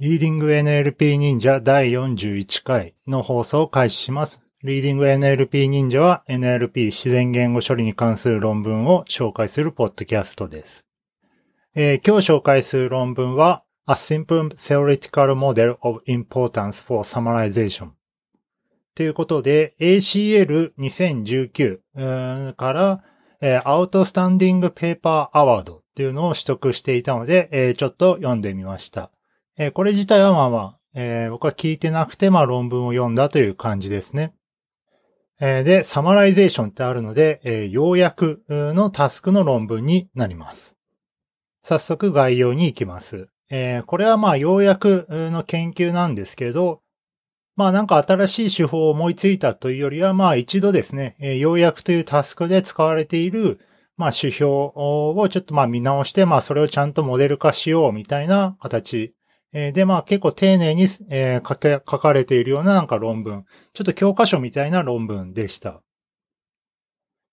リーディング NLP 忍者第41回の放送を開始します。リーディング NLP 忍者は NLP 自然言語処理に関する論文を紹介するポッドキャストです。えー今日紹介する論文は A Simple Theoretical Model of Importance for Summarization ということで ACL2019 から、Outstanding Paper Award っていうのを取得していたので、えーちょっと読んでみました。えーこれ自体はまあまあ、えー僕は聞いてなくて、まあ論文を読んだという感じですね。えーで、サマライゼーションってあるので、えー要約のタスクの論文になります。早速概要に行きます。えーこれはまあ要約の研究なんですけど、まあなんか新しい手法を思いついたというよりは、まあ一度ですね、えー要約というタスクで使われている、まあ指標をちょっとまあ見直して、まあそれをちゃんとモデル化しようみたいな形えで、まあ結構丁寧に、え書け書かれているようななんか論文。ちょっと教科書みたいな論文でした。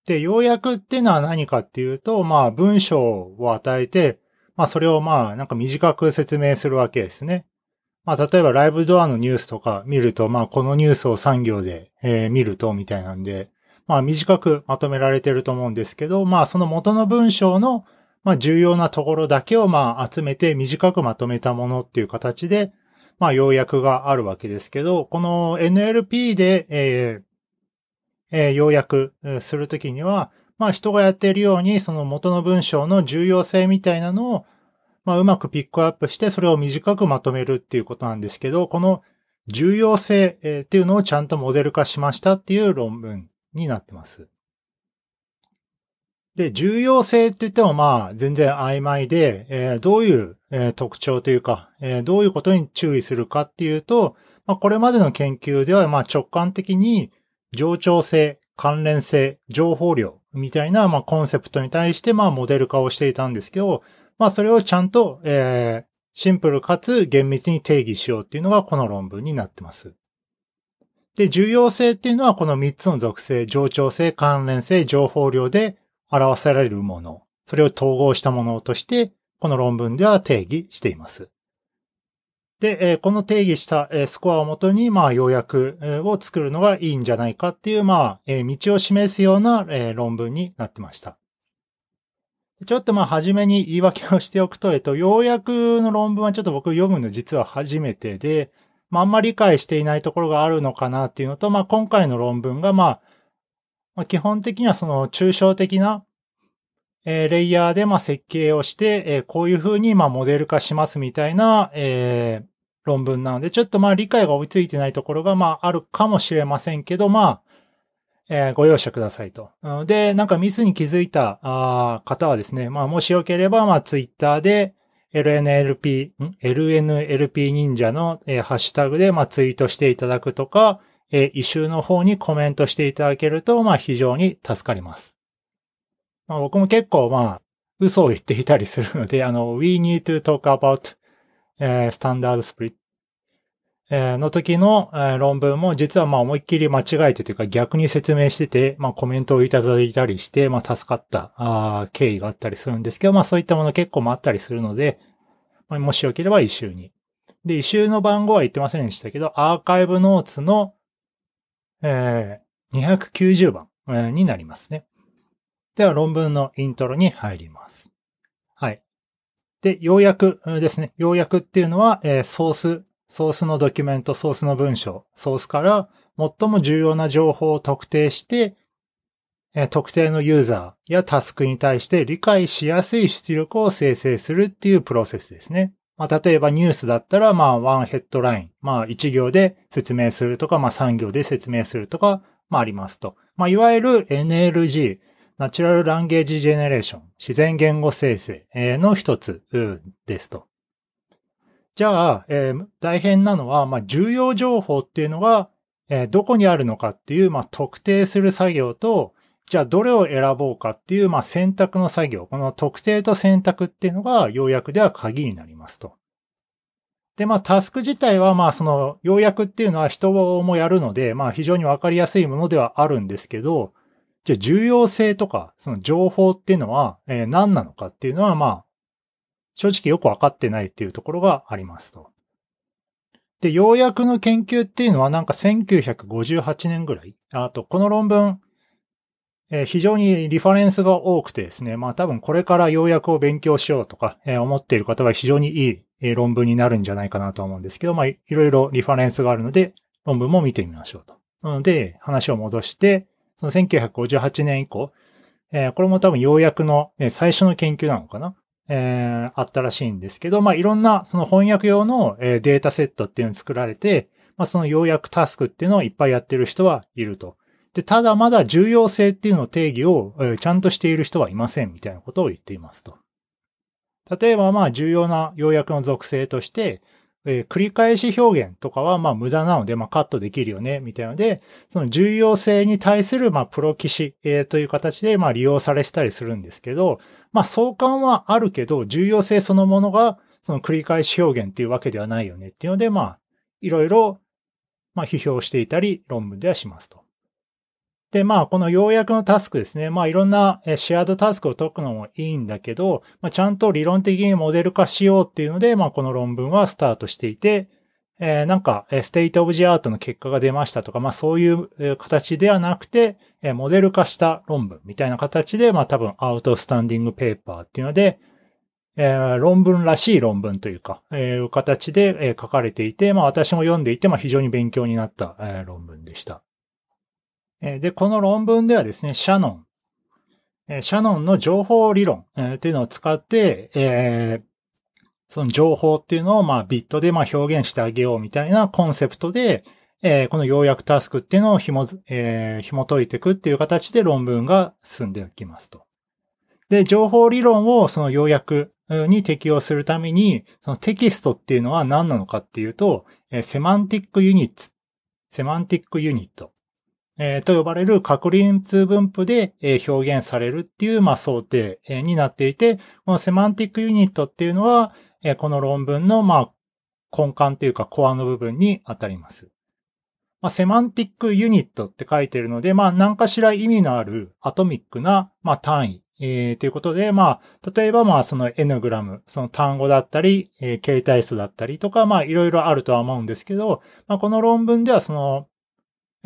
で、要約っていうのは何かっていうと、まあ文章を与えて、まあそれをまあなんか短く説明するわけですね。まあ例えばライブドアのニュースとか見ると、まあこのニュースを3行で、え見るとみたいなんで、まあ短くまとめられてると思うんですけど、まあその元の文章のまあ重要なところだけをまあ集めて短くまとめたものっていう形で、まあ要約があるわけですけど、この NLP で、えーえー要約するときには、まあ人がやっているようにその元の文章の重要性みたいなのを、まあうまくピックアップしてそれを短くまとめるっていうことなんですけど、この重要性っていうのをちゃんとモデル化しましたっていう論文になってます。で、重要性って言ってもまあ全然曖昧で、えーどういう、えー特徴というか、えーどういうことに注意するかっていうと、まあこれまでの研究ではまあ直感的に冗長性、関連性、情報量みたいなまあコンセプトに対してまあモデル化をしていたんですけど、まあそれをちゃんと、えーシンプルかつ厳密に定義しようっていうのがこの論文になってます。で、重要性っていうのはこの3つの属性、冗長性、関連性、情報量で表せられるもの、それを統合したものとして、この論文では定義しています。で、この定義したスコアをもとに、まあ、要約を作るのがいいんじゃないかっていう、まあ、道を示すような論文になってました。ちょっとまあ、初めに言い訳をしておくと、えっと、要約の論文はちょっと僕読むの実は初めてで、まあ、あんまり理解していないところがあるのかなっていうのと、まあ、今回の論文が、まあ、まあ、基本的にはその抽象的な、えーレイヤーでまあ設計をして、えーこういう風にまあモデル化しますみたいな、えー論文なので、ちょっとまあ理解が追いついてないところがまああるかもしれませんけど、まあ、えーご容赦くださいと。で、なんかミスに気づいたあ方はですね、まあもしよければ、まあツイッターで LNLP、ん？LNLP 忍者の、えーハッシュタグでまあツイートしていただくとか、えー、イシューの方にコメントしていただけると、まあ非常に助かります。まあ僕も結構まあ、嘘を言っていたりするので、あの、we need to talk about、えー standard split、えの時の、え論文も実はまあ思いっきり間違えてというか逆に説明してて、まあコメントをいただいたりして、まあ助かったあ経緯があったりするんですけど、まあそういったもの結構もあったりするので、もしよければ一周に。で、一周の番号は言ってませんでしたけど、アーカイブノーツの、えー290番、えーになりますね。では論文のイントロに入ります。はい。で、要約ですね。要約っていうのは、えーソース、ソースのドキュメント、ソースの文章、ソースから最も重要な情報を特定して、えー特定のユーザーやタスクに対して理解しやすい出力を生成するっていうプロセスですね。まあ、例えばニュースだったら、まあ、ワンヘッドライン、まあ、1行で説明するとか、まあ、3行で説明するとか、まあ、ありますと。まあ、いわゆる NLG、ナチュラルランゲージジェネレーション、自然言語生成の一つですと。じゃあ、えー大変なのは、まあ、重要情報っていうのが、えーどこにあるのかっていう、まあ、特定する作業と、じゃあどれを選ぼうかっていう、まあ、選択の作業。この特定と選択っていうのが、要約では鍵になりますと。で、まあ、タスク自体は、まあ、その、要約っていうのは人もやるので、まあ、非常にわかりやすいものではあるんですけど、じゃあ重要性とか、その情報っていうのは、えー何なのかっていうのは、まあ、正直よくわかってないっていうところがありますと。で、要約の研究っていうのはなんか1958年ぐらい。あと、この論文、えー、非常にリファレンスが多くてですね、まあ多分これから要約を勉強しようとか、えー、思っている方は非常にいい、えー、論文になるんじゃないかなと思うんですけど、まあいろいろリファレンスがあるので、論文も見てみましょうと。なので、話を戻して、その1958年以降、えー、これも多分要約の、え最初の研究なのかなえー、あったらしいんですけど、まあ、いろんなその翻訳用の、えデータセットっていうのを作られて、まあ、その要約タスクっていうのをいっぱいやってる人はいると。で、ただまだ重要性っていうのを定義を、えちゃんとしている人はいませんみたいなことを言っていますと。例えばまあ重要な要約の属性として、えー、繰り返し表現とかはまあ無駄なのでまあカットできるよね、みたいなので、その重要性に対するまあプロ騎士、えー、という形でまあ利用されてたりするんですけど、まあ相関はあるけど、重要性そのものがその繰り返し表現っていうわけではないよねっていうので、まあいろいろまあ批評していたり論文ではしますと。で、まあ、この要約のタスクですね。まあ、いろんなシェアードタスクを解くのもいいんだけど、まあ、ちゃんと理論的にモデル化しようっていうので、まあ、この論文はスタートしていて、えー、なんか、ステイトオブジアートの結果が出ましたとか、まあ、そういう形ではなくて、モデル化した論文みたいな形で、まあ、多分、アウトスタンディングペーパーっていうので、えー、論文らしい論文というか、えー、形で、えー、書かれていて、まあ、私も読んでいて、まあ、非常に勉強になった、えー、論文でした。で、この論文ではですね、シャノン、シャノンの情報理論っていうのを使って、えー、その情報っていうのをまあビットでまあ表現してあげようみたいなコンセプトで、えー、この要約タスクっていうのを紐,、えー、紐解いていくっていう形で論文が進んでいきますと。で、情報理論をその要約に適用するために、そのテキストっていうのは何なのかっていうと、 semantic units、 semantic unit えー、と呼ばれる確率分布で、えー、表現されるっていう、まあ、想定、えー、になっていて、このセマンティックユニットっていうのは、えー、この論文の、まあ、根幹というかコアの部分に当たります。まあ、セマンティックユニットって書いてるので、まあ、何かしら意味のあるアトミックな、まあ、単位、えー、ということで、まあ、例えば、まあ、その N グラム、その単語だったり、えー、形態数だったりとか、まあ、いろいろあるとは思うんですけど、まあ、この論文では、その、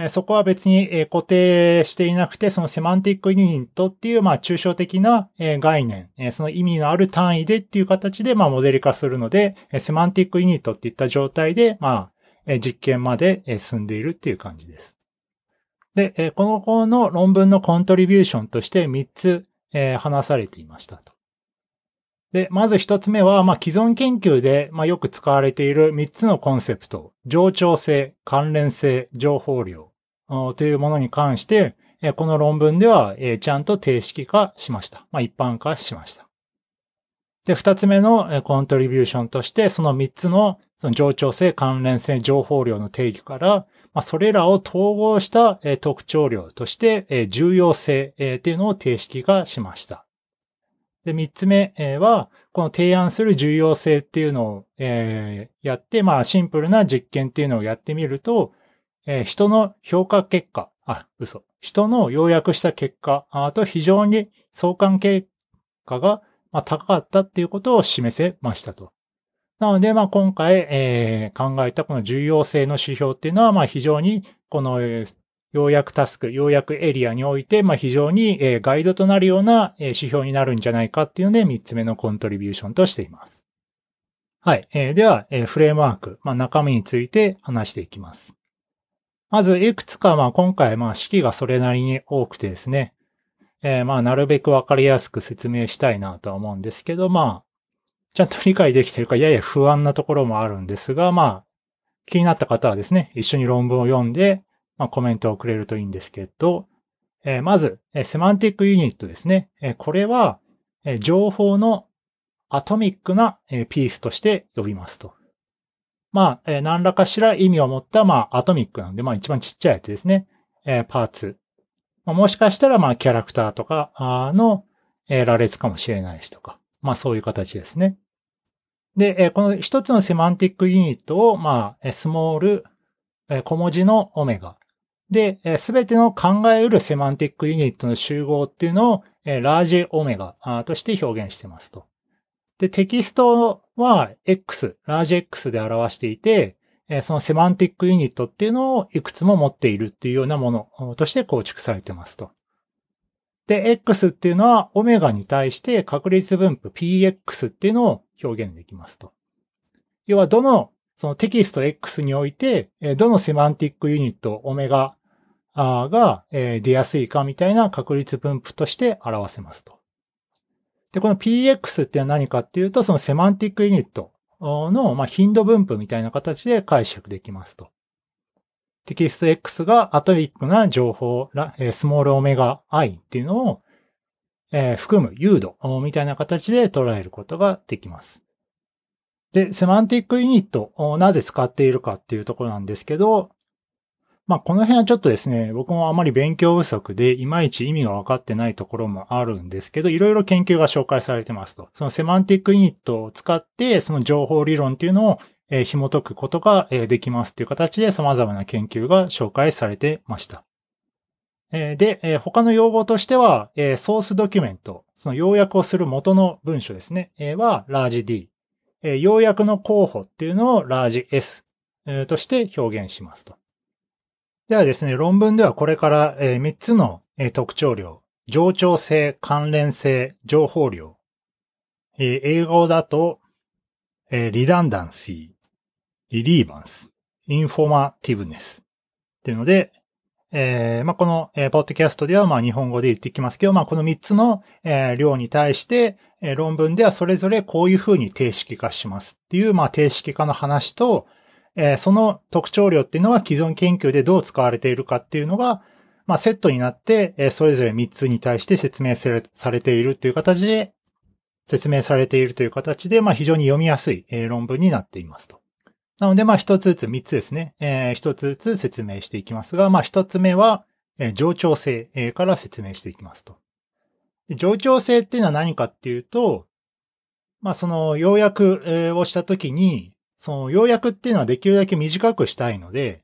そこは別に固定していなくて、そのセマンティックユニットっていう、まあ、抽象的な概念、その意味のある単位でっていう形で、まあ、モデル化するので、セマンティックユニットっていった状態で、まあ、実験まで進んでいるっていう感じです。で、この子の論文のコントリビューションとして3つ話されていましたと。で、まず一つ目は、まあ、既存研究で、まあ、よく使われている三つのコンセプト、冗長性、関連性、情報量というものに関して、この論文では、ちゃんと定式化しました。まあ、一般化しました。で、二つ目のコントリビューションとして、その三つのその冗長性、関連性、情報量の定義から、まあ、それらを統合した特徴量として、重要性っていうのを定式化しました。で、三つ目は、この提案する重要性っていうのを、え、やって、まあ、シンプルな実験っていうのをやってみると、えー、人の評価結果、あ、嘘。人の要約した結果、あと非常に相関結果が、高かったっていうことを示せましたと。なので、まあ、今回、えー、考えたこの重要性の指標っていうのは、まあ、非常に、この、えー、要約タスク、要約エリアにおいて、まあ、非常にガイドとなるような指標になるんじゃないかっていうので、3つ目のコントリビューションとしています。はい。では、フレームワーク、まあ、中身について話していきます。まず、いくつか、まあ、今回、まあ、式がそれなりに多くてですね、えー、まあ、なるべくわかりやすく説明したいなとは思うんですけど、まあ、ちゃんと理解できてるか、やや不安なところもあるんですが、まあ、気になった方はですね、一緒に論文を読んで、まあ、コメントをくれるといいんですけど、えー、まず、えセマンティックユニットですね。えこれは、え情報のアトミックな、えピースとして呼びますと。まあ、え何らかしら意味を持った、まあ、アトミックなんで、まあ、一番ちっちゃいやつですね。えパーツ。まあ、もしかしたら、まあ、キャラクターとかの、え羅列かもしれないしとか。まあ、そういう形ですね。で、えこの一つのセマンティックユニットを、まあ、スモール、小文字のオメガ。で、すべての考えうるセマンティックユニットの集合っていうのを、ラージオメガとして表現してますと。で、テキストは X、ラージ X で表していて、そのセマンティックユニットっていうのをいくつも持っているっていうようなものとして構築されてますと。で、X っていうのはオメガに対して確率分布 PX っていうのを表現できますと。要はどのそのテキスト X において、どのセマンティックユニットオメガが出やすいかみたいな確率分布として表せますと。で、この PX って何かっていうと、そのセマンティックユニットの、ま、頻度分布みたいな形で解釈できますと。テキスト X がアトミックな情報、スモールオメガ i っていうのを、え、含む誘導みたいな形で捉えることができます。で、セマンティックユニットをなぜ使っているかっていうところなんですけど、まあ、この辺はちょっとですね、僕もあまり勉強不足で、いまいち意味が分かってないところもあるんですけど、いろいろ研究が紹介されてますと。そのセマンティックユニットを使って、その情報理論っていうのを、え、紐解くことが、え、できますっていう形で様々な研究が紹介されてました。え、で、え、他の用語としては、え、ソースドキュメント、その要約をする元の文書ですね、えー、はラージ D。え、要約の候補っていうのをラージ S、えー、として表現しますと。ではですね、論文ではこれからえ3つの特徴量、冗長性、関連性、情報量、英語だと、リダンダンシー、リリーバンス、インフォマティブネスっていうので、えーまあ、この、えー、ポッドキャストではまあ日本語で言ってきますけど、まあ、この3つの、えー、量に対して、えー、論文ではそれぞれこういうふうに定式化しますっていう、まあ、定式化の話と、えー、その特徴量っていうのは既存研究でどう使われているかっていうのが、まあ、セットになって、えー、それぞれ3つに対して説明されているっていう形で、説明されているという形で、まあ、非常に読みやすい、えー、論文になっていますと。なので、まあ、一つずつ、三つですね。えー、一つずつ説明していきますが、まあ、一つ目は、えー、上長性、えー、から説明していきますと。上長性っていうのは何かっていうと、まあ、その、要約をしたときに、その要約っていうのはできるだけ短くしたいので、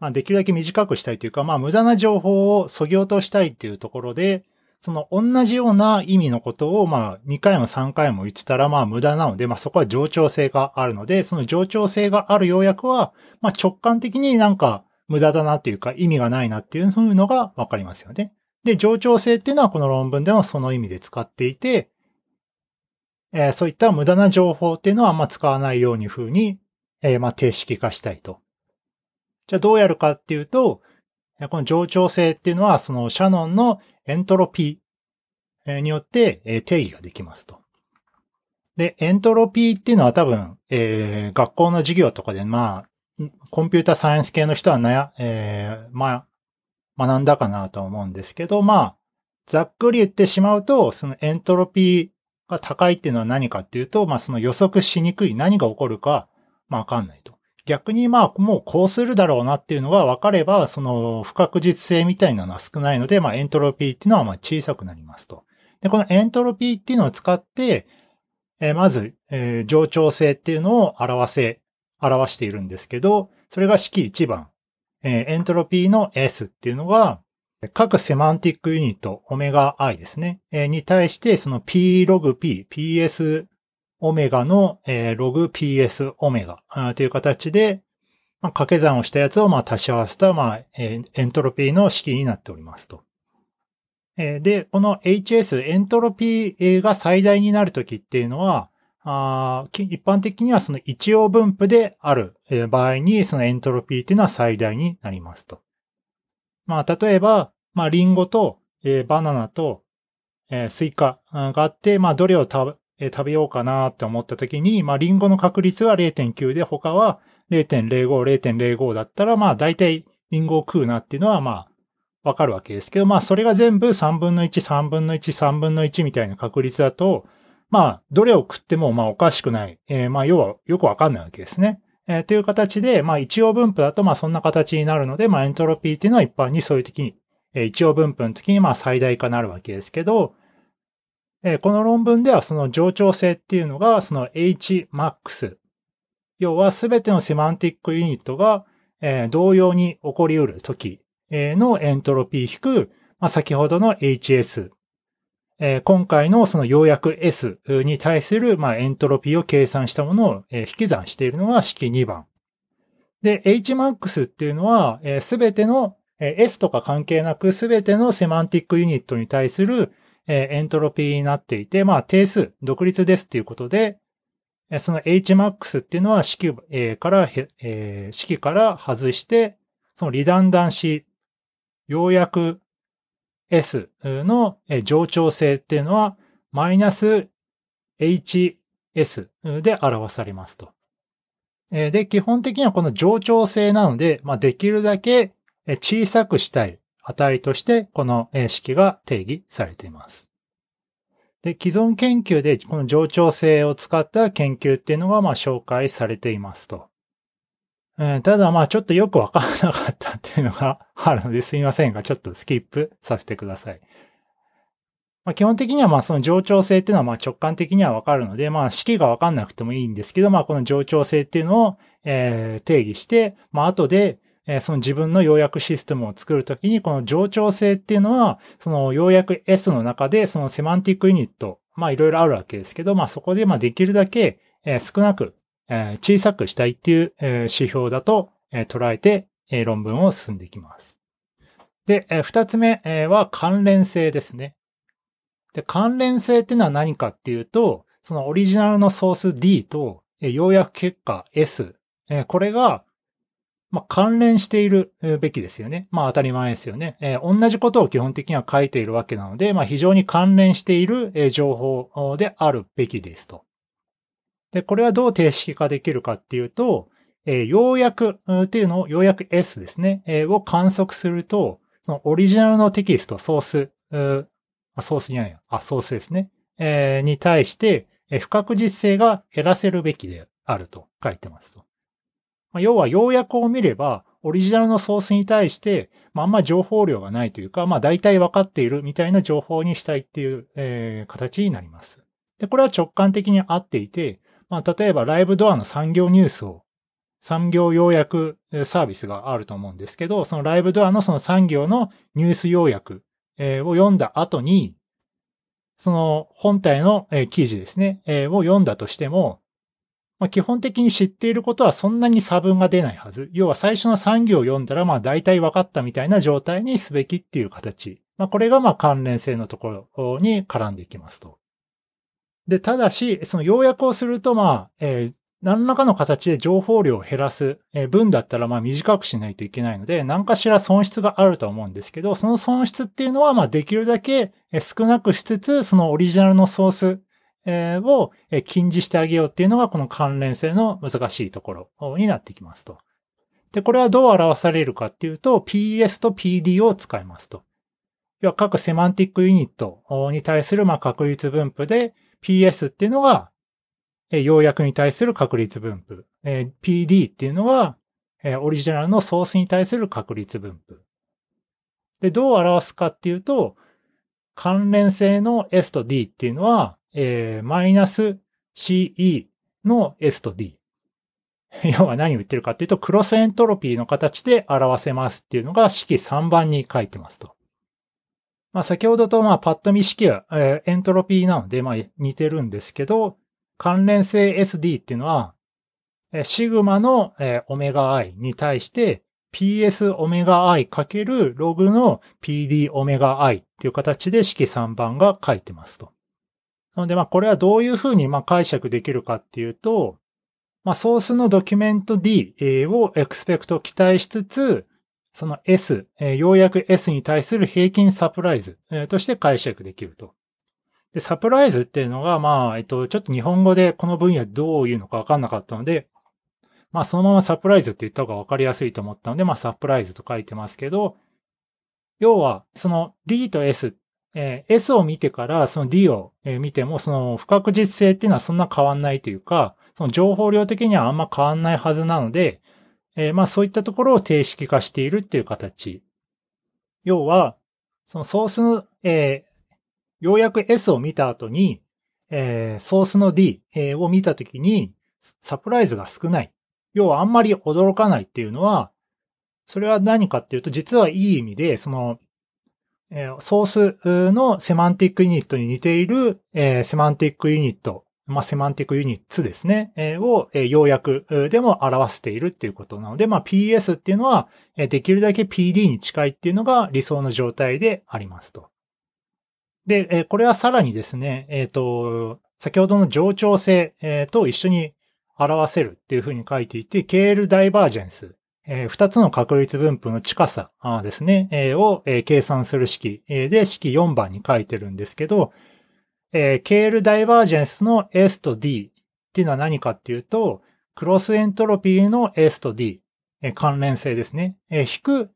まあ、できるだけ短くしたいというか、まあ、無駄な情報を削ぎ落としたいっていうところで、その同じような意味のことを、まあ、2回も3回も言ってたら、まあ、無駄なので、まあ、そこは冗長性があるので、その冗長性がある要約は、まあ、直感的になんか無駄だなっていうか、意味がないなっていうのがわかりますよね。で、冗長性っていうのはこの論文でもその意味で使っていて、えー、そういった無駄な情報っていうのはあんま使わないように風に、えー、まあ、定式化したいと。じゃあどうやるかっていうと、この冗長性っていうのは、そのシャノンのエントロピーによって定義ができますと。で、エントロピーっていうのは多分、えー、学校の授業とかで、まあ、コンピュータサイエンス系の人はなや、えー、まあ、学んだかなと思うんですけど、まあ、ざっくり言ってしまうと、そのエントロピーが高いっていうのは何かっていうと、まあその予測しにくい何が起こるか、まあわかんないと。逆にまあもうこうするだろうなっていうのが分かれば、その不確実性みたいなのは少ないので、まあエントロピーっていうのはまあ小さくなりますと。で、このエントロピーっていうのを使って、えー、まず、えー、上長性っていうのを表せ、表しているんですけど、それが式1番。えー、エントロピーの S っていうのが、各セマンティックユニット、オメガ i ですね、に対して、その p ログ p、ps オメガの、ログ ps オメガという形で、まあ、掛け算をしたやつをまあ足し合わせた、まあ、エントロピーの式になっておりますと。で、この HS、エントロピーが最大になるときっていうのは、一般的にはその一応分布である場合にそのエントロピーっていうのは最大になりますと。まあ、例えば、まあ、リンゴと、えー、バナナと、えー、スイカがあって、まあ、どれを食べ、えー、食べようかなって思った時に、まあ、リンゴの確率は0.9で、他は0.05、0.05だったら、まあ、大体リンゴを食うなっていうのは、まあ、わかるわけですけど、まあ、それが全部3分の1、3分の1、3分の1みたいな確率だと、まあ、どれを食っても、まあ、おかしくない。えー、まあ、要は、よくわかんないわけですね。えー、という形で、まあ一応分布だとまあそんな形になるので、まあエントロピーっていうのは一般にそういう時に、えー、一応分布の時にまあ最大化なるわけですけど、えー、この論文ではその上長性っていうのがその Hmax。要はすべてのセマンティックユニットが、えー、同様に起こり得る時のエントロピー引く、まあ、先ほどの HS えー、今回のその要約 S に対する、まあ、エントロピーを計算したものを、えー、引き算しているのが式2番。で、hmax っていうのは、す、べ、ての、えー、S とか関係なくすべてのセマンティックユニットに対する、えー、エントロピーになっていて、まあ定数、独立ですっていうことで、その hmax っていうのは式、えー、から、えー、式から外して、そのリダンダンシー、要約 S の上長性っていうのは、マイナス HS で表されますと。で、基本的にはこの上長性なので、まあ、できるだけ小さくしたい値として、この式が定義されています。で、既存研究でこの上長性を使った研究っていうのがまあ紹介されていますと。ただまあちょっとよくわからなかったっていうのがあるのですいませんが、ちょっとスキップさせてください。まあ、基本的にはまあその上長性っていうのはまあ直感的にはわかるので、まあ式がわかんなくてもいいんですけど、まあこの上長性っていうのを、え定義して、まあ後で、えその自分の要約システムを作るときに、この上長性っていうのは、その要約 S の中でそのセマンティックユニット、まあいろいろあるわけですけど、まあそこでまあできるだけ、え少なく、え小さくしたいっていう、え指標だと、え捉えて、え論文を進んでいきます。で、え二つ目、は関連性ですね。で、関連性っていうのは何かっていうと、そのオリジナルのソース D と、要約結果 S、これが、まあ、関連しているべきですよね。まあ当たり前ですよね。えー、同じことを基本的には書いているわけなので、まあ非常に関連している、情報であるべきですと。で、これはどう定式化できるかっていうと、えー、要約っていうのを、要約 S ですね、えー、を観測すると、そのオリジナルのテキスト、ソース、ーあソースじゃない。あ、ソースですね。えー、に対して、え不確実性が減らせるべきであると書いてますと。まあ、要は要約を見れば、オリジナルのソースに対して、まあ、あんま情報量がないというか、まあ大体分かっているみたいな情報にしたいっていう、えー、形になります。で、これは直感的に合っていて、まあ例えばライブドアの産業ニュースを、産業要約サービスがあると思うんですけど、そのライブドアのその産業のニュース要約を読んだ後に、その本体の記事ですね、を読んだとしても、まあ、基本的に知っていることはそんなに差分が出ないはず。要は最初の産業を読んだらまあ大体分かったみたいな状態にすべきっていう形。まあこれがまあ関連性のところに絡んでいきますと。で、ただし、その要約をするとまあ、えー、何らかの形で情報量を減らす、えー、分だったらまあ短くしないといけないので、何かしら損失があると思うんですけど、その損失っていうのはまあできるだけ少なくしつつ、そのオリジナルのソースえを禁じしてあげようっていうのがこの関連性の難しいところになってきますと。で、これはどう表されるかっていうと、PS と PD を使いますと。要は各セマンティックユニットに対するまあ確率分布で、PS っていうのがえ要約に対する確率分布。え PD っていうのはえオリジナルのソースに対する確率分布。で、どう表すかっていうと、関連性の S と D っていうのは、えー、マイナス CE の S と D。要は何を言ってるかっていうと、クロスエントロピーの形で表せますっていうのが式3番に書いてますと。まあ先ほどとまあパッと見式は、えー、エントロピーなのでまあ似てるんですけど、関連性 SD っていうのは、えー、シグマの、えー、オメガ i に対して PS オメガ i かけるログの PD オメガ i っていう形で式3番が書いてますと。なので、まあ、これはどういうふうにま解釈できるかっていうと、まあ、ソースのドキュメント D をエクスペクト期待しつつ、その S え、ようやく S に対する平均サプライズえとして解釈できると。で、サプライズっていうのが、まあ、えっと、ちょっと日本語でこの分野どういうのかわかんなかったので、まあ、そのままサプライズって言った方がわかりやすいと思ったので、まあ、サプライズと書いてますけど、要は、その D と S えー、S を見てからその D を見ても、その不確実性っていうのはそんな変わんないというか、その情報量的にはあんま変わんないはずなので、えー、まあそういったところを定式化しているっていう形。要は、そのソースの、えー、ようやく S を見た後に、えー、ソースの D を見たときに、サプライズが少ない。要はあんまり驚かないっていうのは、それは何かっていうと、実はいい意味で、その、ソースのセマンティックユニットに似ているセマンティックユニットまあ、セマンティックユニッツですね、えー、を、えー、要約でも表しているっていうことなので、まあ、PS っていうのは、えー、できるだけ PD に近いっていうのが理想の状態でありますと。で、えー、これはさらにですね、えっ、ー、と、先ほどの冗長性、えー、と一緒に表せるっていうふうに書いていて、KL ダイバージェンス、えー、2つの確率分布の近さですね、えー、を、えー、計算する式、えー、で式4番に書いてるんですけど、えー、ケールダイバージェンスの S と D っていうのは何かっていうと、クロスエントロピーの S と D、えー、関連性ですね。えー、引く、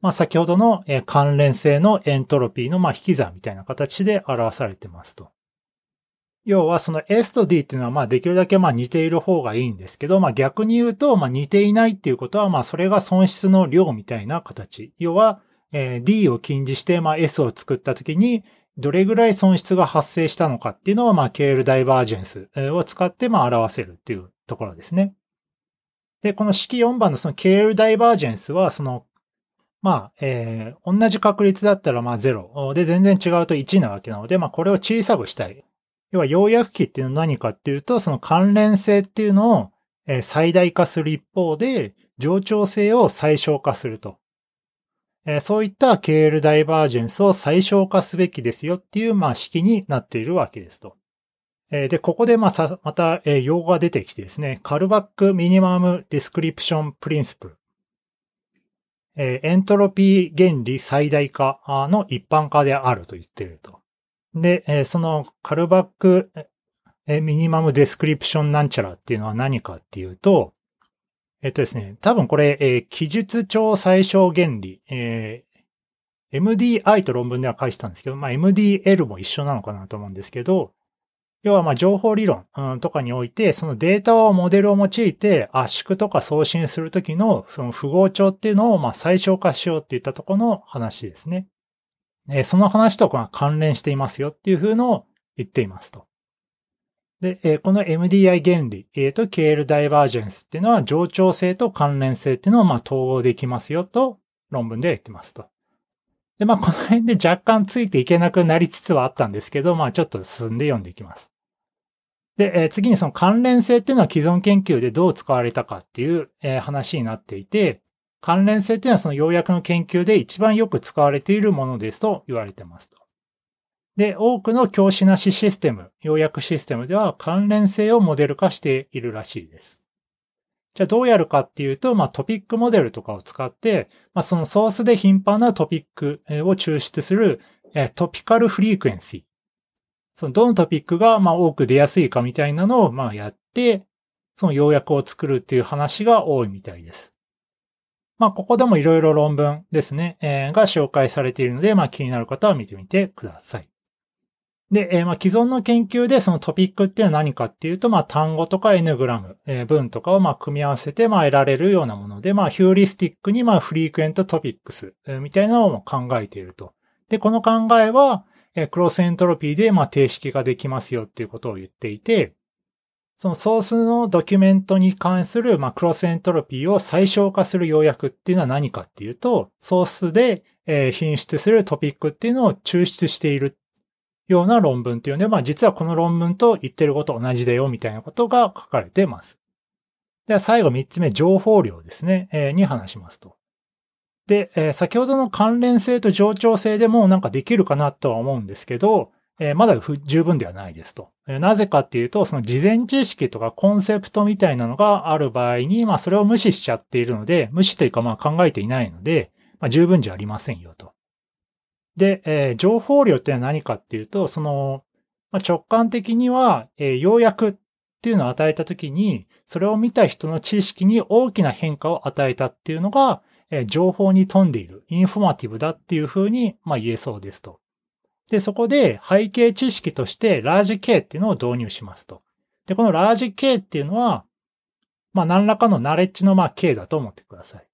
まあ、先ほどの、えー、関連性のエントロピーの、まあ、引き算みたいな形で表されてますと。要はその S と D っていうのはまあできるだけまあ似ている方がいいんですけど、まあ逆に言うとまあ似ていないっていうことはまあそれが損失の量みたいな形。要は、えー、D を禁じしてまあ S を作った時にどれぐらい損失が発生したのかっていうのを、まあ、ケールダイバージェンスを使って、まあ、表せるっていうところですね。で、この式4番のそのケールダイバージェンスは、その、まあ、えー、同じ確率だったら、まあ、0。で、全然違うと1なわけなので、まあ、これを小さくしたい。要は、要約期っていうのは何かっていうと、その関連性っていうのを、え最大化する一方で、冗長性を最小化すると。えそういった KL ダイバージェンスを最小化すべきですよっていう、まあ、式になっているわけですと。えで、ここでまさ、また、え用語が出てきてですね、 Kullback minimum description principle。えエントロピー原理最大化の一般化であると言っていると。で、えその Kullback minimum description なんちゃらっていうのは何かっていうと、えっとですね、多分これ、えー、記述長最小原理、えー、MDI と論文では書いてたんですけど、まあ、MDL も一緒なのかなと思うんですけど、要はまあ情報理論、うん、とかにおいて、そのデータをモデルを用いて圧縮とか送信するときのその符号帳っていうのをまあ最小化しようっていったところの話ですね。えー、その話とか関連していますよっていうふうのを言っていますと。で、この MDI 原理、えー、と KL ダイバージェンスっていうのは冗長性と関連性っていうのをまあ統合できますよと論文では言ってますと。で、まあこの辺で若干ついていけなくなりつつはあったんですけど、まあちょっと進んで読んでいきます。で、次にその関連性っていうのは既存研究でどう使われたかっていう、話になっていて、関連性っていうのはその要約の研究で一番よく使われているものですと言われてますと。で、多くの教師なしシステム、要約システムでは関連性をモデル化しているらしいです。じゃあどうやるかっていうと、まあトピックモデルとかを使って、まあそのソースで頻繁なトピックを抽出するトピカルフリークエンシー。そのどのトピックがま多く出やすいかみたいなのをまやって、その要約を作るっていう話が多いみたいです。まあここでもいろいろ論文ですね、えー、が紹介されているので、まあ気になる方は見てみてください。で、えー、まあ、既存の研究でそのトピックっていうのは何かっていうと、まあ、単語とか N グラム、えー、文とかをまあ、組み合わせてまあ、得られるようなもので、まあ、ヒューリスティックにまあ、フリークエントトピックス、えー、みたいなのを考えていると。で、この考えは、えー、クロスエントロピーでまあ、定式ができますよっていうことを言っていて、そのソースのドキュメントに関する、まあ、クロスエントロピーを最小化する要約っていうのは何かっていうと、ソースで、えー、品質するトピックっていうのを抽出しているような論文っていうので、まあ実はこの論文と言ってること同じだよみたいなことが書かれてます。では最後三つ目、情報量ですね、えー、に話しますと。で、えー、先ほどの関連性と冗長性でもなんかできるかなとは思うんですけど、えー、まだ十分ではないですと。なぜかっていうと、その事前知識とかコンセプトみたいなのがある場合に、まあそれを無視しちゃっているので、無視というかまあ考えていないので、まあ十分じゃありませんよと。で、えー、情報量ってのは何かっていうと、その、まあ、直感的には、えー、要約っていうのを与えたときに、それを見た人の知識に大きな変化を与えたっていうのが、えー、情報に富んでいる、インフォマティブだっていうふうに、まあ、言えそうですと。で、そこで背景知識としてラージ K っていうのを導入しますと。で、このラージ K っていうのは、まあ、何らかのナレッジのまあ K だと思ってください。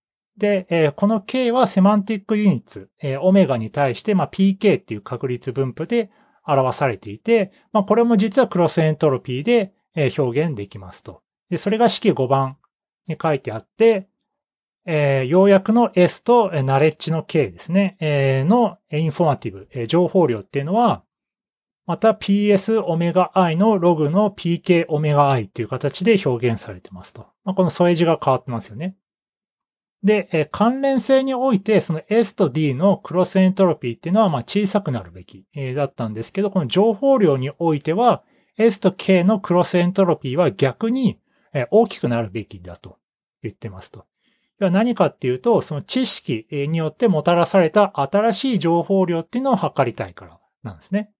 で、えー、この K はセマンティックユニッツ、えー、オメガに対して、まあ、PK っていう確率分布で表されていて、まあ、これも実はクロスエントロピーで、えー、表現できますと。で、それが式5番に書いてあって、えー、要約の S と、えー、ナレッジの K ですね、えー、のインフォマティブ、えー、情報量っていうのは、また ps オメガ i のログの pk オメガ i っていう形で表現されてますと。まあ、この添え字が変わってますよね。で、え関連性において、その S と D のクロスエントロピーっていうのはまあ小さくなるべき、えだったんですけど、この情報量においては、S と K のクロスエントロピーは逆にえ大きくなるべきだと言ってますと。何かっていうと、その知識によってもたらされた新しい情報量っていうのを測りたいからなんですね。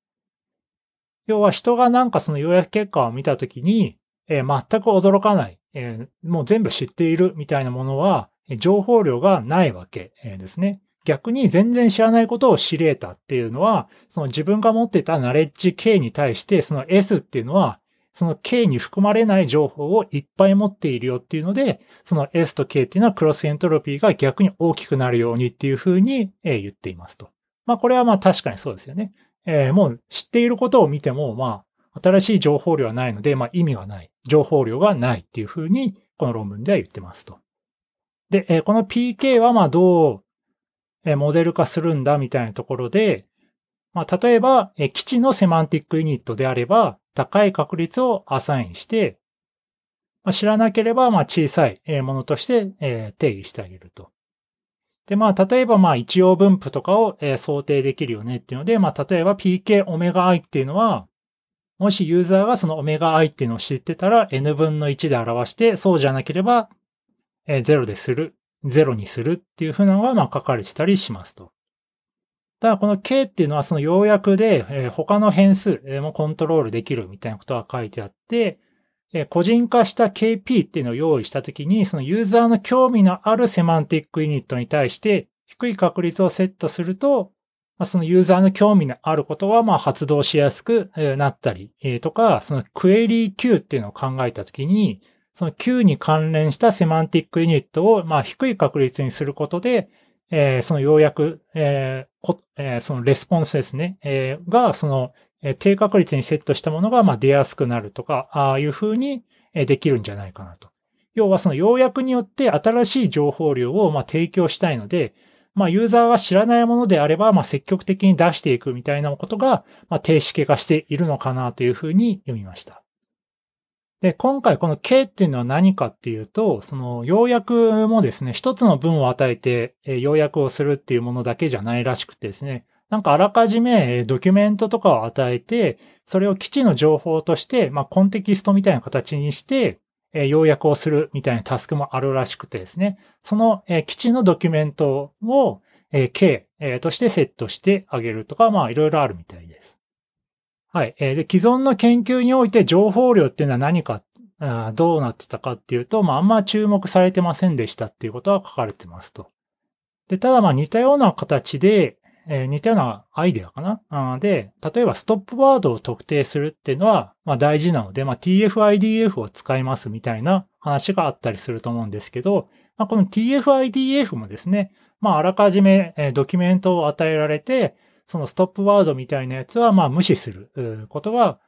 要は人がなんかその予約結果を見たときに、えー、全く驚かない、えー、もう全部知っているみたいなものは、情報量がないわけですね。逆に全然知らないことを知れたっていうのは、その自分が持ってたナレッジ K に対して、その S っていうのは、その K に含まれない情報をいっぱい持っているよっていうので、その S と K っていうのはクロスエントロピーが逆に大きくなるようにっていうふうに言っていますと。まあこれはまあ確かにそうですよね。えー、もう知っていることを見ても、まあ新しい情報量はないので、まあ意味がない。情報量がないっていうふうにこの論文では言ってますと。で、え、この PK はまあどうえモデル化するんだみたいなところで、まあ、例えば、え基地のセマンティックユニットであれば、高い確率をアサインして、まあ、知らなければ、まあ、小さいものとして、え定義してあげると。で、まあ、例えば、まあ、一応分布とかを、え想定できるよねっていうので、まあ、例えば PK オメガ i っていうのは、もしユーザーがそのオメガ i っていうのを知ってたら n 分の1で表して、そうじゃなければ、え0でするゼロにするっていうふうなのが、まあ、書かれてたりしますと。ただ、この K っていうのはその要約で、えー、他の変数もコントロールできるみたいなことが書いてあって、個人化した KP っていうのを用意したときに、そのユーザーの興味のあるセマンティックユニットに対して低い確率をセットすると、そのユーザーの興味のあることはまあ発動しやすくなったりとか、そのクエリー Q っていうのを考えたときに、その Q に関連したセマンティックユニットを、まあ、低い確率にすることで、えー、その要約、えーえー、そのレスポンスですね、えー、が、その、えー、低確率にセットしたものが、まあ、出やすくなるとか、ああいう風にできるんじゃないかなと。要はその要約によって新しい情報量を、まあ、提供したいので、まあ、ユーザーが知らないものであれば、まあ、積極的に出していくみたいなことが、まあ、定式化しているのかなというふうに読みました。で、今回この K っていうのは何かっていうと、その要約もですね、一つの文を与えてえ要約をするっていうものだけじゃないらしくてですね、なんかあらかじめえドキュメントとかを与えて、それを基地の情報として、まあコンテキストみたいな形にして、え要約をするみたいなタスクもあるらしくてですね、そのえ基地のドキュメントをえ K えとしてセットしてあげるとか、まあいろいろあるみたいです。はい。えー、で、既存の研究において情報量っていうのは何か、あどうなってたかっていうと、まあ、あんま注目されてませんでしたっていうことは書かれてますと。で、ただまあ似たような形で、えー、似たようなアイデアかな？あで、例えばストップワードを特定するっていうのは、まあ大事なので、まあ TF-IDF を使いますみたいな話があったりすると思うんですけど、まあこの TF-IDF もですね、まああらかじめドキュメントを与えられて、そのストップワードみたいなやつは、まあ無視することが、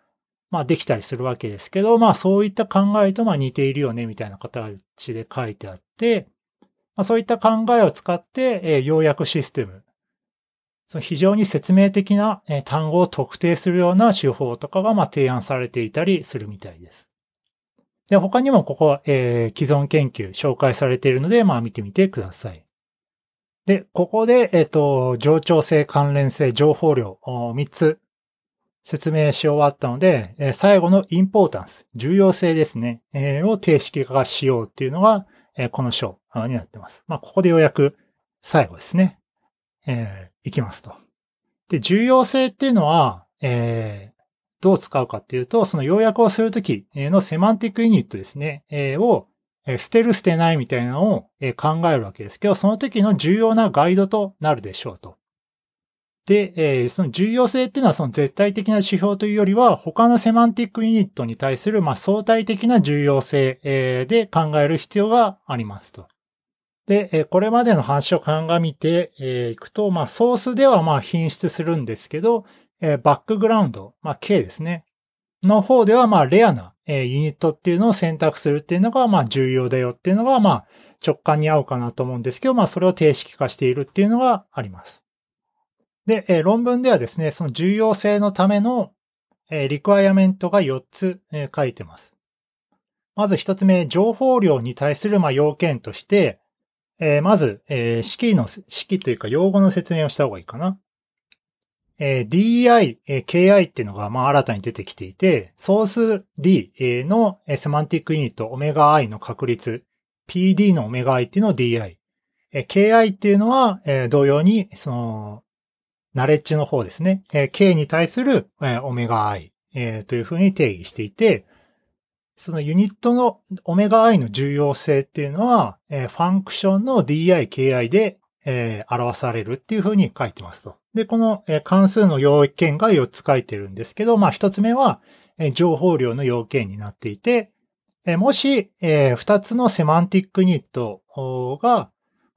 まあできたりするわけですけど、まあそういった考えとまあ似ているよね、みたいな形で書いてあって、まあ、そういった考えを使って、えー、要約システム、その非常に説明的な、えー、単語を特定するような手法とかが、まあ、提案されていたりするみたいです。で、他にもここ、えー、既存研究紹介されているので、まあ見てみてください。で、ここで、えっ、と、冗長性、関連性、情報量、3つ説明し終わったので、最後のインポータンス、重要性ですね、を定式化しようっていうのが、この章になってます。まあ、ここでようやく最後ですね。えー、いきますと。で、重要性っていうのは、えー、どう使うかっていうと、その要約をするときのセマンティックユニットですね、えー、を捨てる捨てないみたいなのを考えるわけですけど、その時の重要なガイドとなるでしょうと。で、その重要性っていうのはその絶対的な指標というよりは、他のセマンティックユニットに対するま相対的な重要性で考える必要がありますと。で、これまでの話を鑑みていくと、まあソースではまあ品質するんですけど、バックグラウンド、まあ K ですね。の方ではまあレアなえユニットっていうのを選択するっていうのが、まあ重要だよっていうのが、まあ直感に合うかなと思うんですけど、まあそれを定式化しているっていうのがあります。で、え論文ではですね、その重要性のための、え、リクワイアメントが4つ、え、書いてます。まず1つ目、情報量に対する、ま、要件として、え、まず、え、式の、式というか用語の説明をした方がいいかな。えー、DI、えー、KI っていうのが、まあ、新たに出てきていて、ソース D のセマンティックユニットオメガ I の確率、PD のオメガ I っていうのを DI。えー、KI っていうのは、えー、同様に、その、ナレッジの方ですね。えー、K に対する、えー、オメガ I、えー、というふうに定義していて、そのユニットのオメガ I の重要性っていうのは、えー、ファンクションの DI、KI で、えー、表されるっていうふうに書いてますと。で、この、関数の要件が4つ書いてるんですけど、まあ1つ目は、情報量の要件になっていて、もし、2つのセマンティックニットが、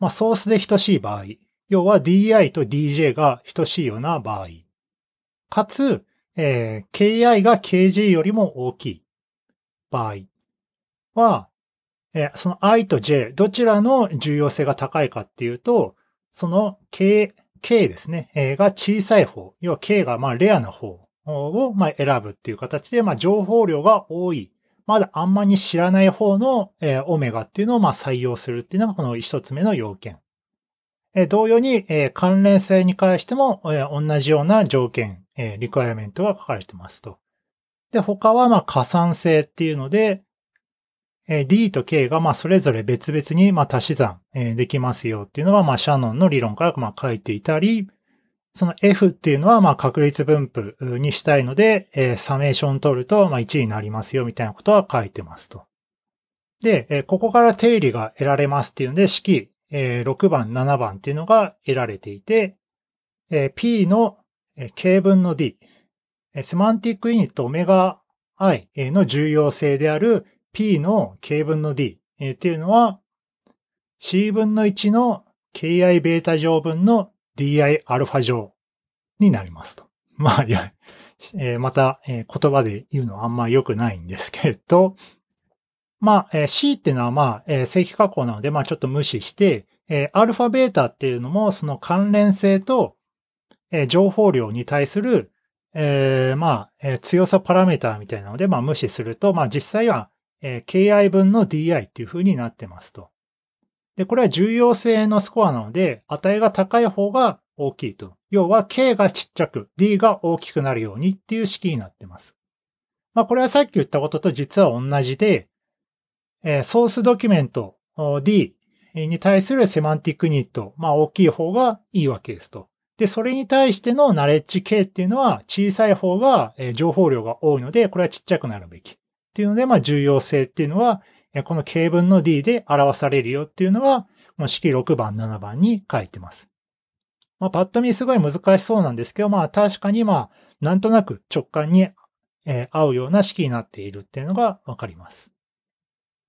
ソースで等しい場合、要は DI と DJ が等しいような場合、かつ、KI が KJ よりも大きい場合は、その I と J、どちらの重要性が高いかっていうと、その K、K ですね、えー、が小さい方、要は K がまあレアな方をまあ選ぶっていう形で、まあ情報量が多い、まだあんまり知らない方の、えー、オメガっていうのをまあ採用するっていうのがこの一つ目の要件。えー、同様に、えー、関連性に関しても、えー、同じような条件、えー、リクエアメントが書かれてますと。で、他はまあ加算性っていうので、え D と K がまそれぞれ別々にま足し算、できますよっていうのはまシャノンの理論からま書いていたり、その F っていうのはま確率分布にしたいので、えサメーション取るとまあ1になりますよみたいなことは書いてますと。で、えここから定理が得られますっていうので、式、え6番、7番っていうのが得られていて、え P の K 分の D、セマンティックユニットオメガ I の重要性である P の K 分の D っていうのは C 分の1の KI ベータ乗分の DI アルファ乗になりますと。まあ、いや、えー、また、えー、言葉で言うのはあんま良くないんですけど、まあ、えー、C っていうのはまあ、えー、正規加工なので、まあちょっと無視して、えー、アルファベータっていうのもその関連性と、えー、情報量に対するえー、まあ、えー、強さパラメータみたいなので、まあ無視すると、まあ実際は、えー、KI 分の DI っていう風になってますと。で、これは重要性のスコアなので、値が高い方が大きいと。要は K がちっちゃく、D が大きくなるようにっていう式になってます。まあこれはさっき言ったことと実は同じで、えー、ソースドキュメント D に対するセマンティックニット、まあ大きい方がいいわけですと。で、それに対してのナレッジ系っていうのは小さい方が情報量が多いので、これはちっちゃくなるべき。っていうので、まあ重要性っていうのは、この K 分の D で表されるよっていうのは、もう式6番、7番に書いてます。まあ、パッと見すごい難しそうなんですけど、まあ確かにまあ、なんとなく直感に合うような式になっているっていうのがわかります。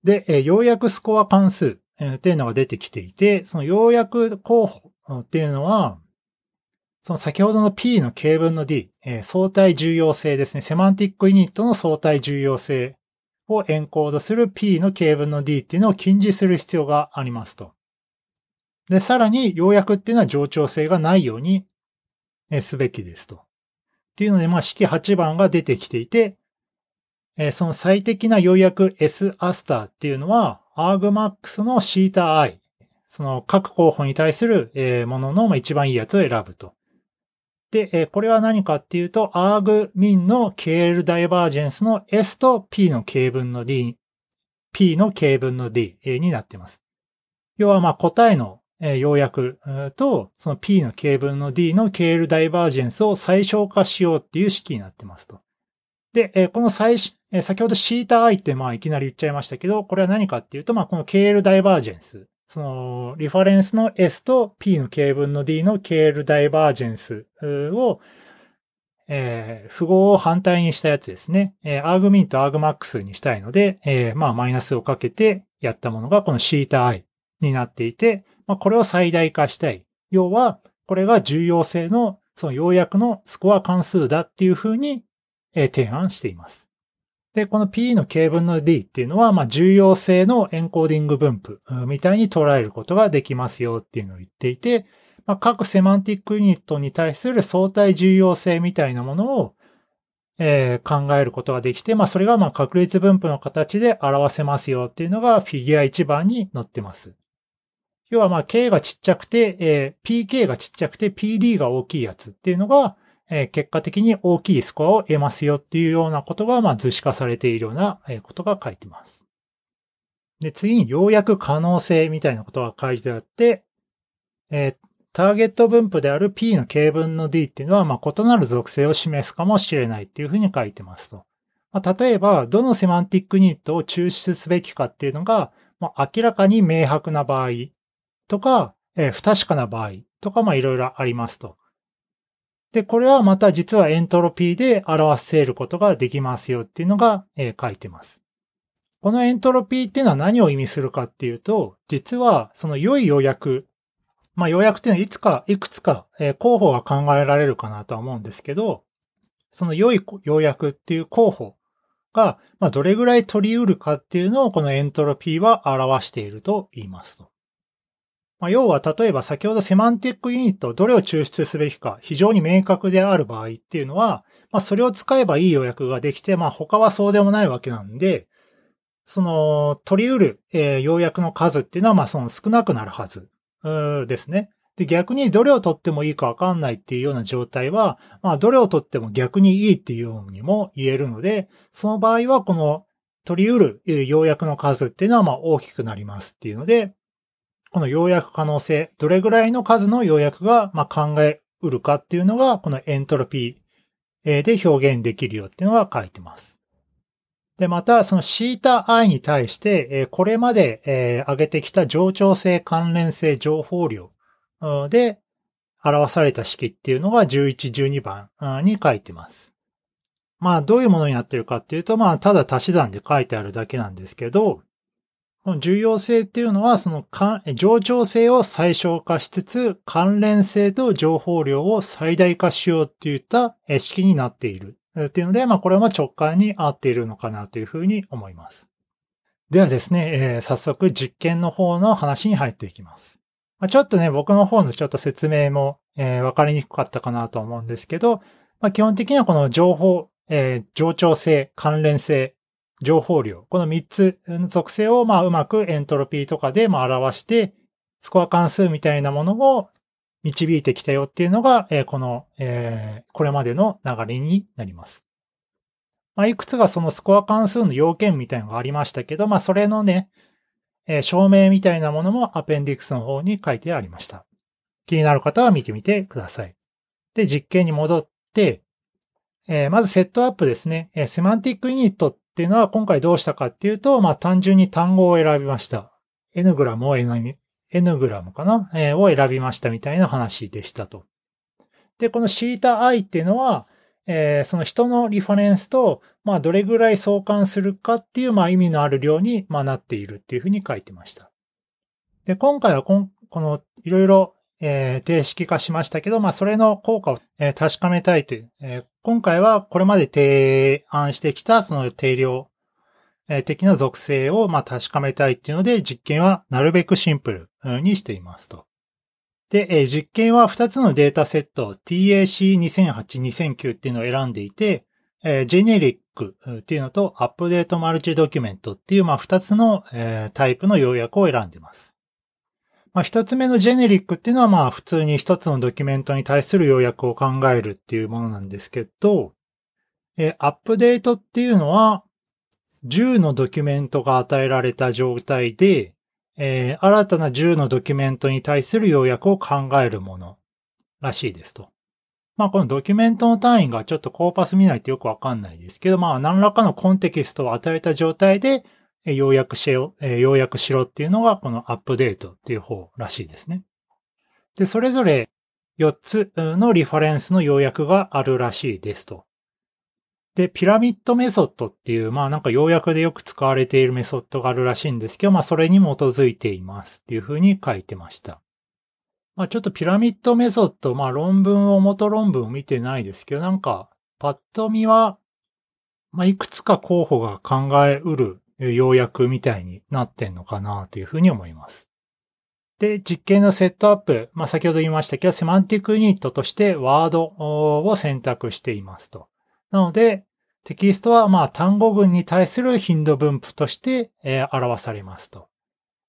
で、ようやくスコア関数っていうのが出てきていて、そのようやく候補っていうのは、その先ほどの P の K 分の D、え、相対重要性ですね。セマンティックユニットの相対重要性をエンコードする P の K 分の D っていうのを禁じする必要がありますと。で、さらに、要約っていうのは冗長性がないようにすべきですと。っていうので、まあ、式8番が出てきていて、え、その最適な要約 S アスターっていうのは、argmax の θi。その各候補に対するものの一番いいやつを選ぶと。で、えこれは何かっていうと、arg min の KL ダイバージェンスの S と P の K 分の D、P の K 分の D になっています。要はま答えの要約と、その P の K 分の D の KL ダイバージェンスを最小化しようっていう式になってますと。で、えこの最、先ほど θi ってまいきなり言っちゃいましたけど、これは何かっていうと、まこの KL ダイバージェンスその、リファレンスの S と P の K 分の D の KL ダイバージェンスを、えー、符号を反対にしたやつですね。えー、アーグミンとアーグマックスにしたいので、えー、まあ、マイナスをかけてやったものがこの θi になっていて、まあ、これを最大化したい。要は、これが重要性の、その要約のスコア関数だっていうふうに、えー、提案しています。で、この P の K 分の D っていうのは、まあ、重要性のエンコーディング分布みたいに捉えることができますよっていうのを言っていて、まあ、各セマンティックユニットに対する相対重要性みたいなものを、えー、考えることができて、まあそれがまあ確率分布の形で表せますよっていうのがフィギュア1番に載ってます。要はまあ K がちっちゃくて、えー、PK がちっちゃくて PD が大きいやつっていうのが、え、結果的に大きいスコアを得ますよっていうようなことがまあ図示化されているようなことが書いてます。で、次にようやく可能性みたいなことが書いてあって、えー、ターゲット分布である P の K 分の D っていうのは、まあ、異なる属性を示すかもしれないっていうふうに書いてますと。まあ、例えば、どのセマンティックニットを抽出すべきかっていうのが、まあ、明らかに明白な場合とか、えー、不確かな場合とか、まあ、いろいろありますと。で、これはまた実はエントロピーで表せることができますよっていうのが、え、書いてます。このエントロピーっていうのは何を意味するかっていうと、実はその良い予約まあ、要約っていうのはいつか、いくつか、え、候補が考えられるかなとは思うんですけど、その良い要約っていう候補が、まあ、どれぐらい取り得るかっていうのをこのエントロピーは表していると言いますと。まあ、要は、例えば先ほどセマンティックユニット、どれを抽出すべきか非常に明確である場合っていうのは、まあ、それを使えばいい予約ができて、まあ、他はそうでもないわけなんで、その、取り得る、えー、要約の数っていうのは、まあ、その少なくなるはずですね。で、逆にどれを取ってもいいかわかんないっていうような状態は、まあ、どれを取っても逆にいいっていうようにも言えるので、その場合はこの取り得る要約の数っていうのはまあ大きくなりますっていうので、この要約可能性、どれぐらいの数の要約がまあ考えうるかっていうのが、このエントロピーで表現できるよっていうのが書いてます。で、また、そのシータ i に対して、これまで、上げてきた冗長性関連性情報量で表された式っていうのが11、12番に書いてます。まあ、どういうものになってるかっていうと、まあ、ただ足し算で書いてあるだけなんですけど、の重要性っていうのは、その冗長性を最小化しつつ、関連性と情報量を最大化しようっていった式になっている。っていうので、まあこれも直感に合っているのかなというふうに思います。ではですね、えー、早速実験の方の話に入っていきます。まあ、ちょっとね、僕の方のちょっと説明も、えー、わかりにくかったかなと思うんですけど、まあ、基本的にはこの情報、えー、冗長性、関連性、情報量、この3つの属性をまあうまくエントロピーとかでまあ表して、スコア関数みたいなものを導いてきたよっていうのが、えー、この、えー、これまでの流れになります。まあ、いくつかそのスコア関数の要件みたいなのがありましたけど、まあ、それのね、えー、証明みたいなものもアペンディクスの方に書いてありました。気になる方は見てみてください。で、実験に戻って、え、まずセットアップですね。え、セマンティックユニットっっていうのは今回どうしたかっていうと、まあ単純に単語を選びました。N グラムを選び N グラムかな、えー、を選びましたみたいな話でしたと。で、このシータ i っていうのは、えー、その人のリファレンスと、まあ、どれぐらい相関するかっていう、まあ、意味のある量に、まあ、なっているっていうふうに書いてました。で、今回はこ、この、いろいろ、えー、定式化しましたけど、まあ、それの効果を、えー、確かめたいという、えー、今回はこれまで提案してきた、その定量的な属性をまあ確かめたいっていうので、実験はなるべくシンプルにしていますと。で、実験は2つのデータセット TAC2008-2009 っていうのを選んでいて、ジェネリックっていうのとアップデートマルチドキュメントっていうまあ2つのタイプの要約を選んでいます。まあ、一つ目のジェネリックっていうのはまあ普通に一つのドキュメントに対する要約を考えるっていうものなんですけど、えアップデートっていうのは10のドキュメントが与えられた状態で、えー、新たな10のドキュメントに対する要約を考えるものらしいですと。まあこのドキュメントの単位がちょっとコーパス見ないとよくわかんないですけど、まあ何らかのコンテキストを与えた状態で、要約しろ、要約しろっていうのがこのアップデートっていう方らしいですね。で、それぞれ4つのリファレンスの要約があるらしいですと。で、ピラミッドメソッドっていう、まあなんか要約でよく使われているメソッドがあるらしいんですけど、まあそれに基づいていますっていうふうに書いてました。まあちょっとピラミッドメソッド、まあ論文を元論文を見てないですけど、なんかパッと見は、まあいくつか候補が考えうる要約みたいになってんのかなというふうに思います。で、実験のセットアップ、まあ先ほど言いましたけど、セマンティックユニットとしてワードを選択していますと。なので、テキストはまあ単語群に対する頻度分布として、表されますと。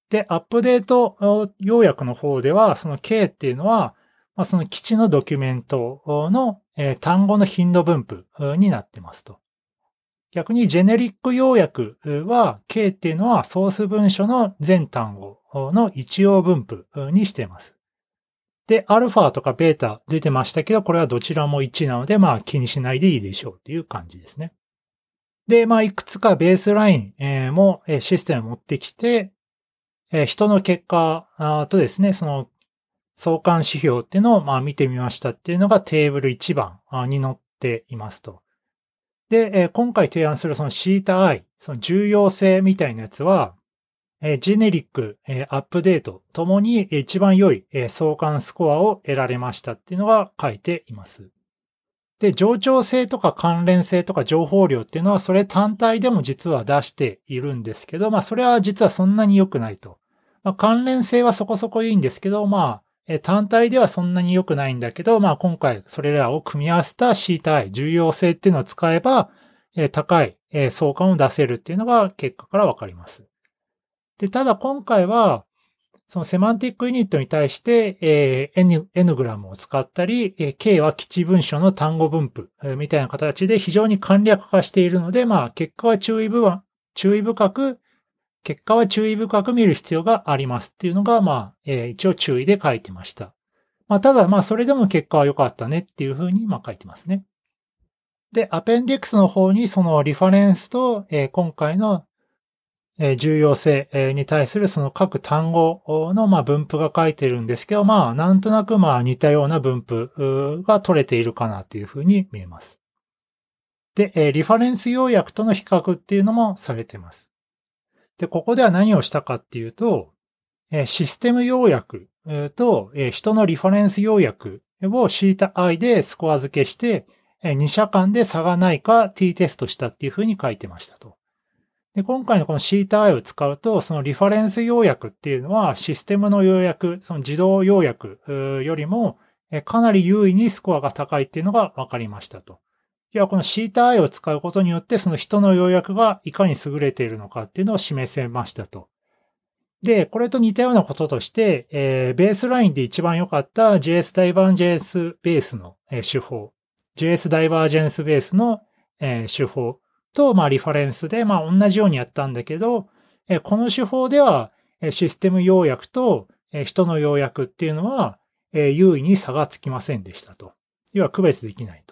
で、アップデート要約の方では、その K っていうのは、ま、その基地のドキュメントの、単語の頻度分布になってますと。逆にジェネリック要約は K っていうのはソース文書の全単語の一応分布にしています。で、アルファとかベータ出てましたけど、これはどちらも1なので、まあ気にしないでいいでしょうっていう感じですね。で、まあいくつかベースラインもシステム持ってきて、人の結果とですね、その相関指標っていうのをまあ見てみましたっていうのがテーブル1番に載っていますと。でえ、今回提案するそのシータ i、その重要性みたいなやつは、えジェネリック、えアップデートともに一番良い、え相関スコアを得られましたっていうのが書いています。で、冗長性とか関連性とか情報量っていうのはそれ単体でも実は出しているんですけど、まあそれは実はそんなに良くないと。まあ、関連性はそこそこいいんですけど、まあ、単体ではそんなに良くないんだけど、まあ今回それらを組み合わせた C 対重要性っていうのを使えば、高い相関を出せるっていうのが結果からわかります。で、ただ今回は、そのセマンティックユニットに対して、え、N, N グラムを使ったり、え、K は基地文書の単語分布、みたいな形で非常に簡略化しているので、まあ、結果は注意深注意深く、結果は注意深く見る必要がありますっていうのが、まあ、えー、一応注意で書いてました。まあ、ただ、まあ、それでも結果は良かったねっていうふうに、まあ、書いてますね。で、アペンディックスの方にそのリファレンスと、えー、今回の重要性に対するその各単語のま分布が書いてるんですけど、まあなんとなくまあ似たような分布が取れているかなというふうに見えます。で、リファレンス要約との比較っていうのもされています。で、ここでは何をしたかっていうと、システム要約と人のリファレンス要約を θi でスコア付けして、2社間で差がないか t テストしたっていうふうに書いてましたと。で、今回のこの θi を使うと、そのリファレンス要約っていうのはシステムの要約、その自動要約よりもかなり優位にスコアが高いっていうのが分かりましたと。いや、この θi を使うことによって、その人の要約がいかに優れているのかっていうのを示せましたと。で、これと似たようなこととして、えー、ベースラインで一番良かった JS ダイバージェンスベースの、えー、手法、JS ダイバージェンスベースの、えー、手法と、まあ、リファレンスで、まあ、同じようにやったんだけど、えこの手法では、システム要約と、え人の要約っていうのは、え優位に差がつきませんでしたと。要は区別できないと。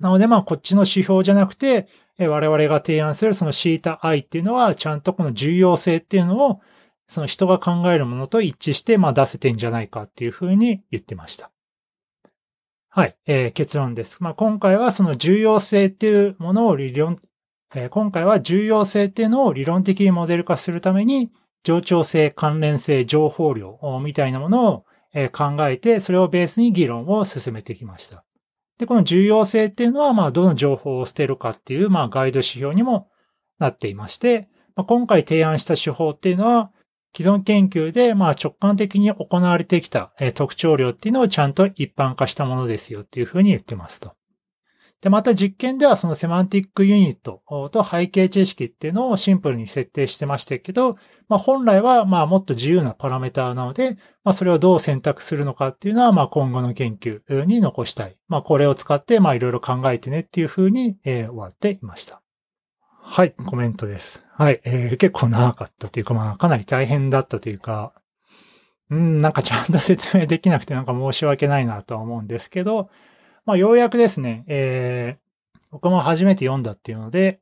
なので、まあ、こっちの指標じゃなくて、我々が提案するその θi っていうのは、ちゃんとこの重要性っていうのを、その人が考えるものと一致して、まあ、出せてんじゃないかっていうふうに言ってました。はい、えー、結論です。まあ、今回はその重要性っていうものを理論、えー、今回は重要性っていうのを理論的にモデル化するために、冗長性、関連性、情報量みたいなものを考えて、それをベースに議論を進めてきました。で、この重要性っていうのは、まあ、どの情報を捨てるかっていう、まあ、ガイド指標にもなっていまして、まあ、今回提案した手法っていうのは、既存研究で、まあ直感的に行われてきた特徴量っていうのをちゃんと一般化したものですよっていうふうに言ってますと。で、また実験ではそのセマンティックユニットと背景知識っていうのをシンプルに設定してましたけど、まあ本来はまあもっと自由なパラメーターなので、まあそれをどう選択するのかっていうのはまあ今後の研究に残したい。まあこれを使ってまあいろいろ考えてねっていうふうに、え終わっていました。はい、コメントです。はい、えー、結構長かったというか、まあ、かなり大変だったというか、うん、なんかちゃんと説明できなくてなんか申し訳ないなとは思うんですけど、まあ、ようやくですね、えー、僕も初めて読んだっていうので、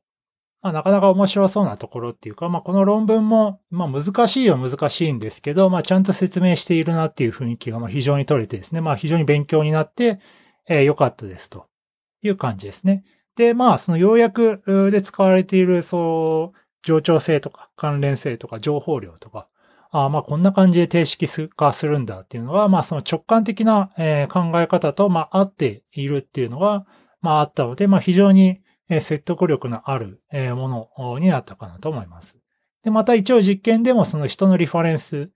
まあ、なかなか面白そうなところっていうか、まあ、この論文も、まあ、難しいは難しいんですけど、まあ、ちゃんと説明しているなっていう雰囲気が、まあ、非常に取れてですね、まあ、非常に勉強になって、えー、良かったですという感じですね。で、まあ、その要約で使われている、そう、冗長性とか関連性とか情報量とか、あまあこんな感じで定式化するんだっていうのは、まあその直感的な、え考え方と、まあ合っているっていうのが、まああったので、まあ非常に説得力のあるものになったかなと思います。で、また一応実験でもその人のリファレンス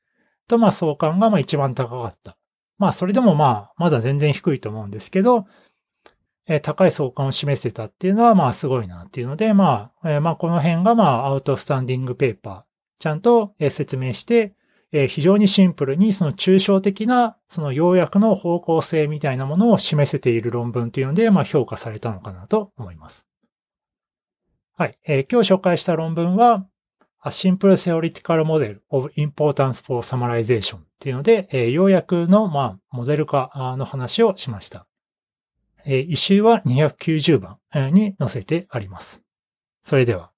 とまあ相関がまあ一番高かった。まあそれでもまあまだ全然低いと思うんですけど、え高い相関を示せたっていうのは、まあすごいなっていうので、まあ、えまあこの辺がまあアウトスタンディングペーパー、ちゃんと説明して、非常にシンプルにその抽象的なその要約の方向性みたいなものを示せている論文っていうので、まあ評価されたのかなと思います。はい。今日紹介した論文は、A Simple Theoretical Model of Importance for Summarization っていうので、要約の、まあ、モデル化の話をしました。一周は290番に載せてあります。それでは。